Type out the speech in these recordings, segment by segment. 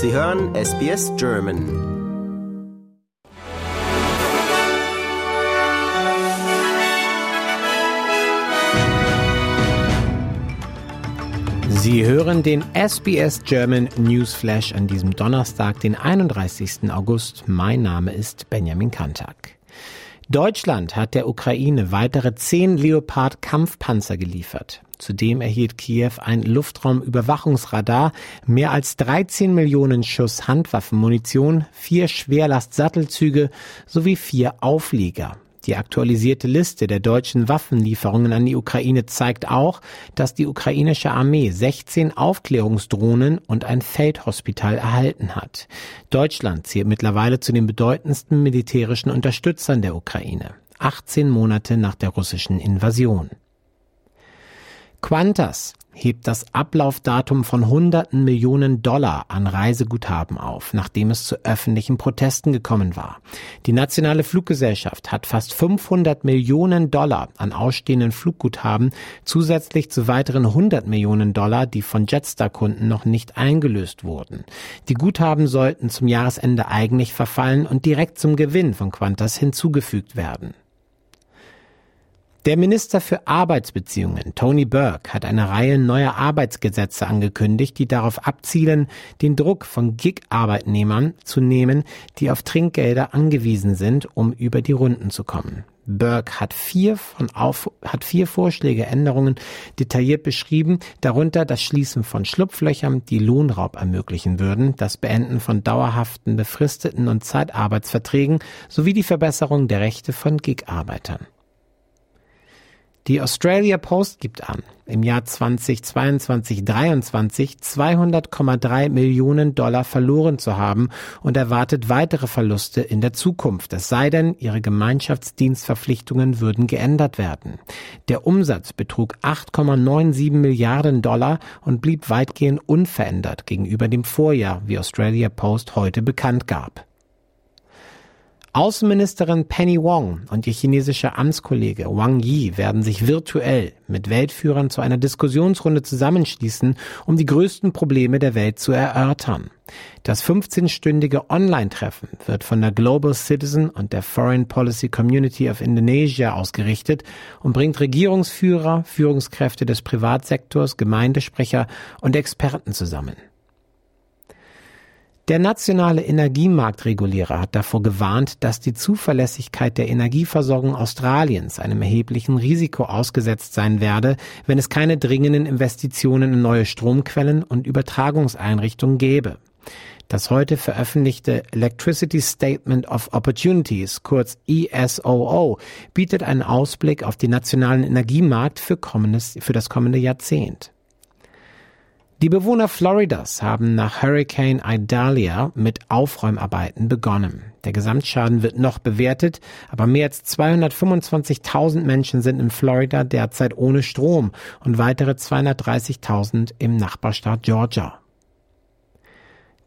Sie hören SBS German. Sie hören den SBS German Newsflash an diesem Donnerstag, den 31. August. Mein Name ist Benjamin Kantak. Deutschland hat der Ukraine weitere zehn Leopard-Kampfpanzer geliefert. Zudem erhielt Kiew ein Luftraumüberwachungsradar, mehr als 13 Millionen Schuss Handwaffenmunition, vier Schwerlastsattelzüge sowie vier Auflieger. Die aktualisierte Liste der deutschen Waffenlieferungen an die Ukraine zeigt auch, dass die ukrainische Armee 16 Aufklärungsdrohnen und ein Feldhospital erhalten hat. Deutschland zählt mittlerweile zu den bedeutendsten militärischen Unterstützern der Ukraine. 18 Monate nach der russischen Invasion. Qantas hebt das Ablaufdatum von hunderten Millionen Dollar an Reiseguthaben auf, nachdem es zu öffentlichen Protesten gekommen war. Die nationale Fluggesellschaft hat fast 500 Millionen Dollar an ausstehenden Flugguthaben zusätzlich zu weiteren 100 Millionen Dollar, die von Jetstar-Kunden noch nicht eingelöst wurden. Die Guthaben sollten zum Jahresende eigentlich verfallen und direkt zum Gewinn von Qantas hinzugefügt werden. Der Minister für Arbeitsbeziehungen, Tony Burke, hat eine Reihe neuer Arbeitsgesetze angekündigt, die darauf abzielen, den Druck von Gig-Arbeitnehmern zu nehmen, die auf Trinkgelder angewiesen sind, um über die Runden zu kommen. Burke hat vier, von auf, hat vier Vorschläge Änderungen detailliert beschrieben, darunter das Schließen von Schlupflöchern, die Lohnraub ermöglichen würden, das Beenden von dauerhaften, befristeten und Zeitarbeitsverträgen sowie die Verbesserung der Rechte von Gig-Arbeitern. Die Australia Post gibt an, im Jahr 2022-23 200,3 Millionen Dollar verloren zu haben und erwartet weitere Verluste in der Zukunft, es sei denn, ihre Gemeinschaftsdienstverpflichtungen würden geändert werden. Der Umsatz betrug 8,97 Milliarden Dollar und blieb weitgehend unverändert gegenüber dem Vorjahr, wie Australia Post heute bekannt gab. Außenministerin Penny Wong und ihr chinesischer Amtskollege Wang Yi werden sich virtuell mit Weltführern zu einer Diskussionsrunde zusammenschließen, um die größten Probleme der Welt zu erörtern. Das 15-stündige Online-Treffen wird von der Global Citizen und der Foreign Policy Community of Indonesia ausgerichtet und bringt Regierungsführer, Führungskräfte des Privatsektors, Gemeindesprecher und Experten zusammen. Der nationale Energiemarktregulierer hat davor gewarnt, dass die Zuverlässigkeit der Energieversorgung Australiens einem erheblichen Risiko ausgesetzt sein werde, wenn es keine dringenden Investitionen in neue Stromquellen und Übertragungseinrichtungen gäbe. Das heute veröffentlichte Electricity Statement of Opportunities, kurz ESOO, bietet einen Ausblick auf den nationalen Energiemarkt für, kommendes, für das kommende Jahrzehnt. Die Bewohner Floridas haben nach Hurricane Idalia mit Aufräumarbeiten begonnen. Der Gesamtschaden wird noch bewertet, aber mehr als 225.000 Menschen sind in Florida derzeit ohne Strom und weitere 230.000 im Nachbarstaat Georgia.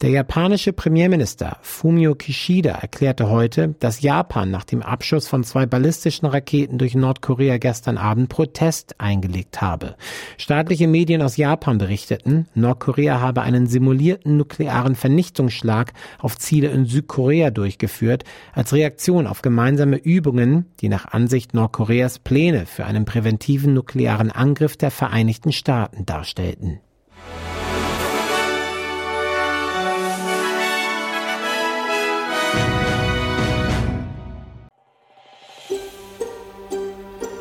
Der japanische Premierminister Fumio Kishida erklärte heute, dass Japan nach dem Abschuss von zwei ballistischen Raketen durch Nordkorea gestern Abend Protest eingelegt habe. Staatliche Medien aus Japan berichteten, Nordkorea habe einen simulierten nuklearen Vernichtungsschlag auf Ziele in Südkorea durchgeführt, als Reaktion auf gemeinsame Übungen, die nach Ansicht Nordkoreas Pläne für einen präventiven nuklearen Angriff der Vereinigten Staaten darstellten.